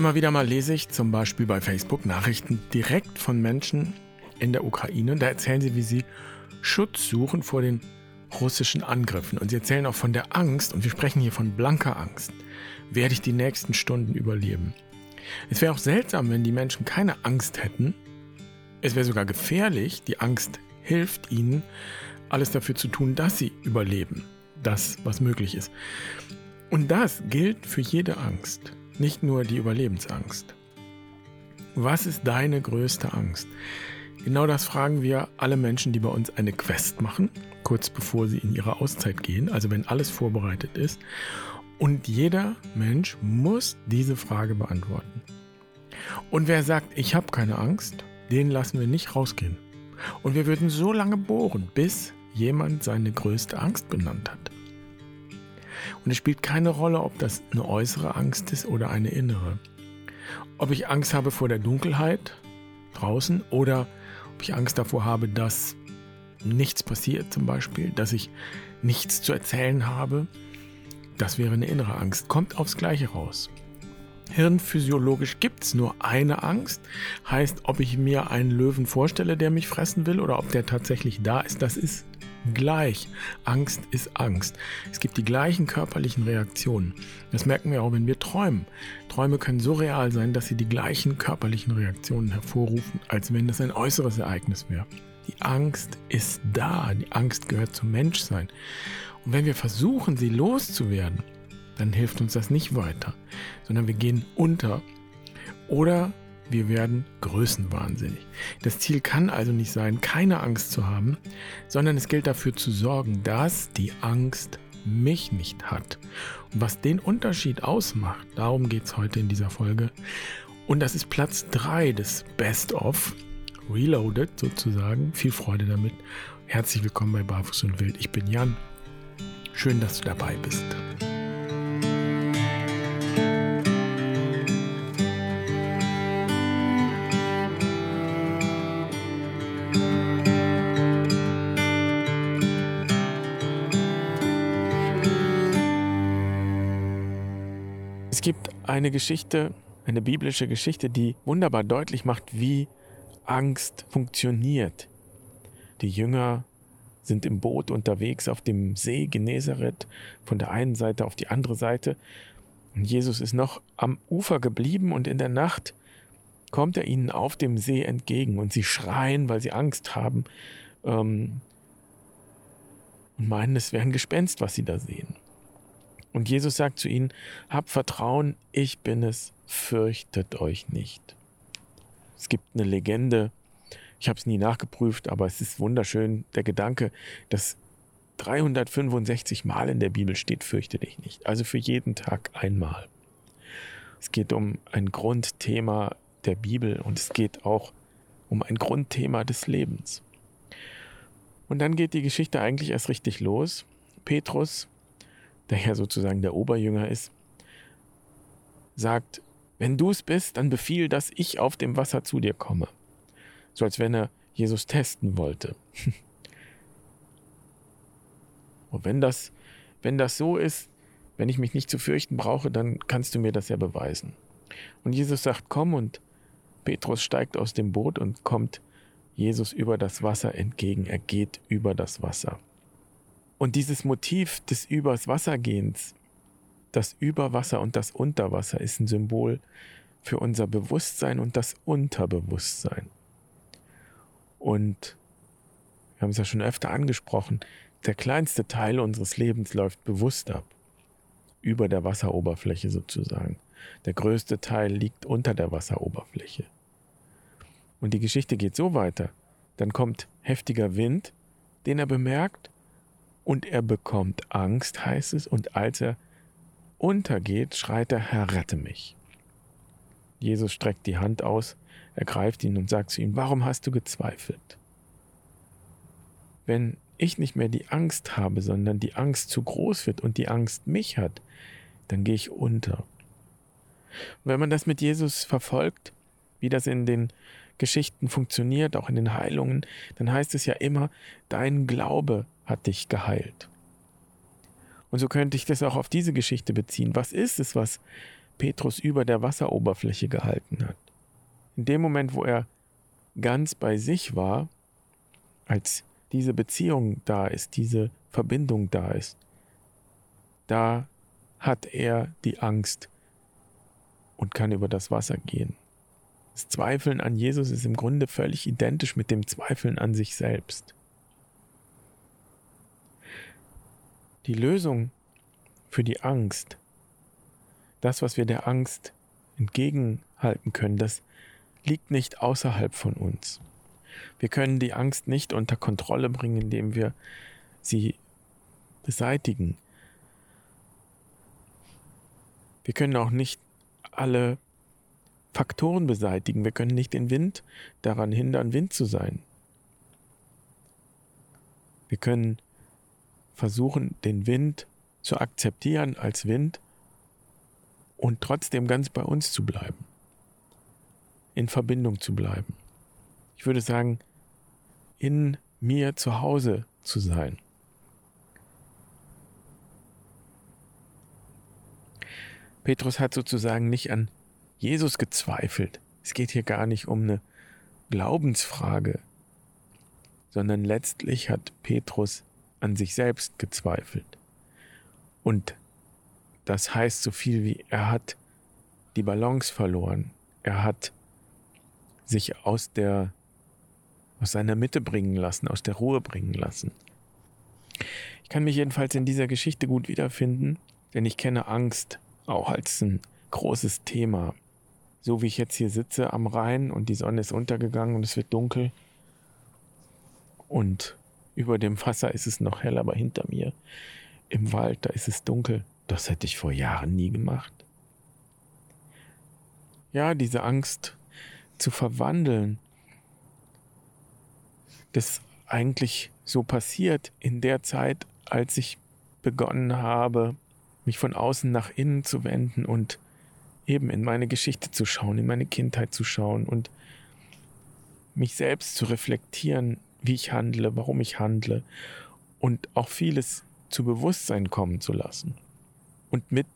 Immer wieder mal lese ich zum Beispiel bei Facebook Nachrichten direkt von Menschen in der Ukraine. Da erzählen sie, wie sie Schutz suchen vor den russischen Angriffen. Und sie erzählen auch von der Angst, und wir sprechen hier von blanker Angst. Werde ich die nächsten Stunden überleben? Es wäre auch seltsam, wenn die Menschen keine Angst hätten. Es wäre sogar gefährlich. Die Angst hilft ihnen, alles dafür zu tun, dass sie überleben. Das, was möglich ist. Und das gilt für jede Angst, nicht nur die Überlebensangst. Was ist deine größte Angst? Genau das fragen wir alle Menschen, die bei uns eine Quest machen, kurz bevor sie in ihre Auszeit gehen, also wenn alles vorbereitet ist. Und jeder Mensch muss diese Frage beantworten. Und wer sagt, ich habe keine Angst, den lassen wir nicht rausgehen. Und wir würden so lange bohren, bis jemand seine größte Angst benannt hat. Und es spielt keine Rolle, ob das eine äußere Angst ist oder eine innere. Ob ich Angst habe vor der Dunkelheit draußen oder ob ich Angst davor habe, dass nichts passiert zum Beispiel, dass ich nichts zu erzählen habe, das wäre eine innere Angst. Kommt aufs Gleiche raus. Hirnphysiologisch gibt es nur eine Angst. Heißt, ob ich mir einen Löwen vorstelle, der mich fressen will, oder ob der tatsächlich da ist, das ist gleich. Angst ist Angst. Es gibt die gleichen körperlichen Reaktionen. Das merken wir auch, wenn wir träumen. Träume können so real sein, dass sie die gleichen körperlichen Reaktionen hervorrufen, als wenn das ein äußeres Ereignis wäre. Die Angst ist da. Die Angst gehört zum Menschsein. Und wenn wir versuchen, sie loszuwerden, dann hilft uns das nicht weiter, sondern wir gehen unter. Oder wir werden größenwahnsinnig. Das Ziel kann also nicht sein, keine Angst zu haben, sondern es gilt dafür zu sorgen, dass die Angst mich nicht hat. Und was den Unterschied ausmacht, darum geht es heute in dieser Folge. Und das ist Platz 3 des Best of, Reloaded sozusagen. Viel Freude damit. Herzlich willkommen bei Barfuß und Wild. Ich bin Jan. Schön, dass du dabei bist. Es gibt eine Geschichte, eine biblische Geschichte, die wunderbar deutlich macht, wie Angst funktioniert. Die Jünger sind im Boot unterwegs auf dem See Genezareth von der einen Seite auf die andere Seite. Und Jesus ist noch am Ufer geblieben und in der Nacht kommt er ihnen auf dem See entgegen und sie schreien, weil sie Angst haben ähm, und meinen, es wäre ein Gespenst, was sie da sehen. Und Jesus sagt zu ihnen, habt Vertrauen, ich bin es, fürchtet euch nicht. Es gibt eine Legende, ich habe es nie nachgeprüft, aber es ist wunderschön, der Gedanke, dass 365 Mal in der Bibel steht, fürchte dich nicht. Also für jeden Tag einmal. Es geht um ein Grundthema der Bibel und es geht auch um ein Grundthema des Lebens. Und dann geht die Geschichte eigentlich erst richtig los. Petrus der ja sozusagen der Oberjünger ist, sagt, wenn du es bist, dann befiehl, dass ich auf dem Wasser zu dir komme. So als wenn er Jesus testen wollte. Und wenn das, wenn das so ist, wenn ich mich nicht zu fürchten brauche, dann kannst du mir das ja beweisen. Und Jesus sagt, komm und Petrus steigt aus dem Boot und kommt Jesus über das Wasser entgegen. Er geht über das Wasser. Und dieses Motiv des Übers Wassergehens, das Überwasser und das Unterwasser ist ein Symbol für unser Bewusstsein und das Unterbewusstsein. Und wir haben es ja schon öfter angesprochen, der kleinste Teil unseres Lebens läuft bewusst ab, über der Wasseroberfläche sozusagen. Der größte Teil liegt unter der Wasseroberfläche. Und die Geschichte geht so weiter. Dann kommt heftiger Wind, den er bemerkt, und er bekommt Angst, heißt es, und als er untergeht, schreit er, Herr, rette mich. Jesus streckt die Hand aus, ergreift ihn und sagt zu ihm, warum hast du gezweifelt? Wenn ich nicht mehr die Angst habe, sondern die Angst zu groß wird und die Angst mich hat, dann gehe ich unter. Und wenn man das mit Jesus verfolgt, wie das in den Geschichten funktioniert, auch in den Heilungen, dann heißt es ja immer, dein Glaube hat dich geheilt. Und so könnte ich das auch auf diese Geschichte beziehen. Was ist es, was Petrus über der Wasseroberfläche gehalten hat. In dem Moment, wo er ganz bei sich war, als diese Beziehung da ist, diese Verbindung da ist, da hat er die Angst und kann über das Wasser gehen. Das Zweifeln an Jesus ist im Grunde völlig identisch mit dem Zweifeln an sich selbst. Die Lösung für die Angst, das, was wir der Angst entgegenhalten können, das liegt nicht außerhalb von uns. Wir können die Angst nicht unter Kontrolle bringen, indem wir sie beseitigen. Wir können auch nicht alle Faktoren beseitigen. Wir können nicht den Wind daran hindern, Wind zu sein. Wir können versuchen, den Wind zu akzeptieren als Wind und trotzdem ganz bei uns zu bleiben, in Verbindung zu bleiben. Ich würde sagen, in mir zu Hause zu sein. Petrus hat sozusagen nicht an Jesus gezweifelt. Es geht hier gar nicht um eine Glaubensfrage, sondern letztlich hat Petrus an sich selbst gezweifelt. Und das heißt so viel wie, er hat die Balance verloren. Er hat sich aus der, aus seiner Mitte bringen lassen, aus der Ruhe bringen lassen. Ich kann mich jedenfalls in dieser Geschichte gut wiederfinden, denn ich kenne Angst auch als ein großes Thema so wie ich jetzt hier sitze am Rhein und die Sonne ist untergegangen und es wird dunkel. Und über dem Wasser ist es noch hell, aber hinter mir im Wald, da ist es dunkel. Das hätte ich vor Jahren nie gemacht. Ja, diese Angst zu verwandeln, das eigentlich so passiert in der Zeit, als ich begonnen habe, mich von außen nach innen zu wenden und eben in meine Geschichte zu schauen, in meine Kindheit zu schauen und mich selbst zu reflektieren, wie ich handle, warum ich handle und auch vieles zu Bewusstsein kommen zu lassen. Und mit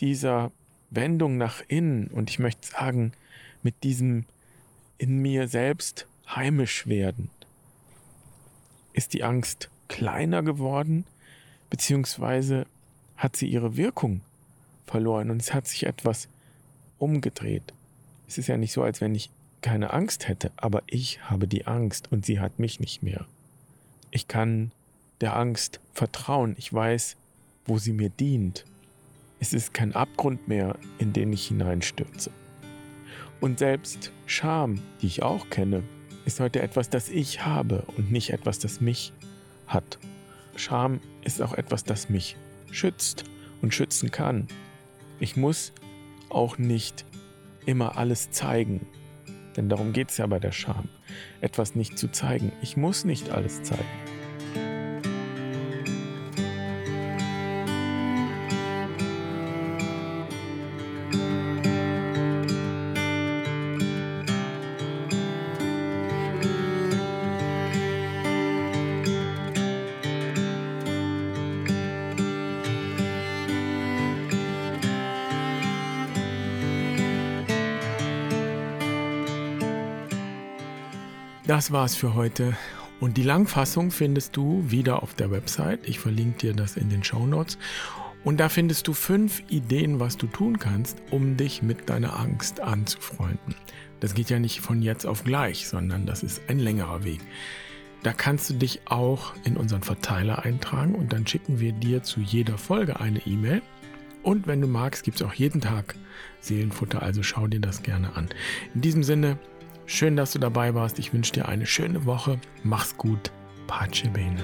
dieser Wendung nach innen und ich möchte sagen, mit diesem in mir selbst heimisch werden, ist die Angst kleiner geworden, beziehungsweise hat sie ihre Wirkung verloren und es hat sich etwas umgedreht. Es ist ja nicht so, als wenn ich keine Angst hätte, aber ich habe die Angst und sie hat mich nicht mehr. Ich kann der Angst vertrauen, ich weiß, wo sie mir dient. Es ist kein Abgrund mehr, in den ich hineinstürze. Und selbst Scham, die ich auch kenne, ist heute etwas, das ich habe und nicht etwas, das mich hat. Scham ist auch etwas, das mich schützt und schützen kann. Ich muss auch nicht immer alles zeigen. Denn darum geht es ja bei der Scham. Etwas nicht zu zeigen. Ich muss nicht alles zeigen. Das war's für heute. Und die Langfassung findest du wieder auf der Website. Ich verlinke dir das in den Show Notes. Und da findest du fünf Ideen, was du tun kannst, um dich mit deiner Angst anzufreunden. Das geht ja nicht von jetzt auf gleich, sondern das ist ein längerer Weg. Da kannst du dich auch in unseren Verteiler eintragen und dann schicken wir dir zu jeder Folge eine E-Mail. Und wenn du magst, gibt es auch jeden Tag Seelenfutter, also schau dir das gerne an. In diesem Sinne, Schön, dass du dabei warst. Ich wünsche dir eine schöne Woche. Mach's gut. Pace bene.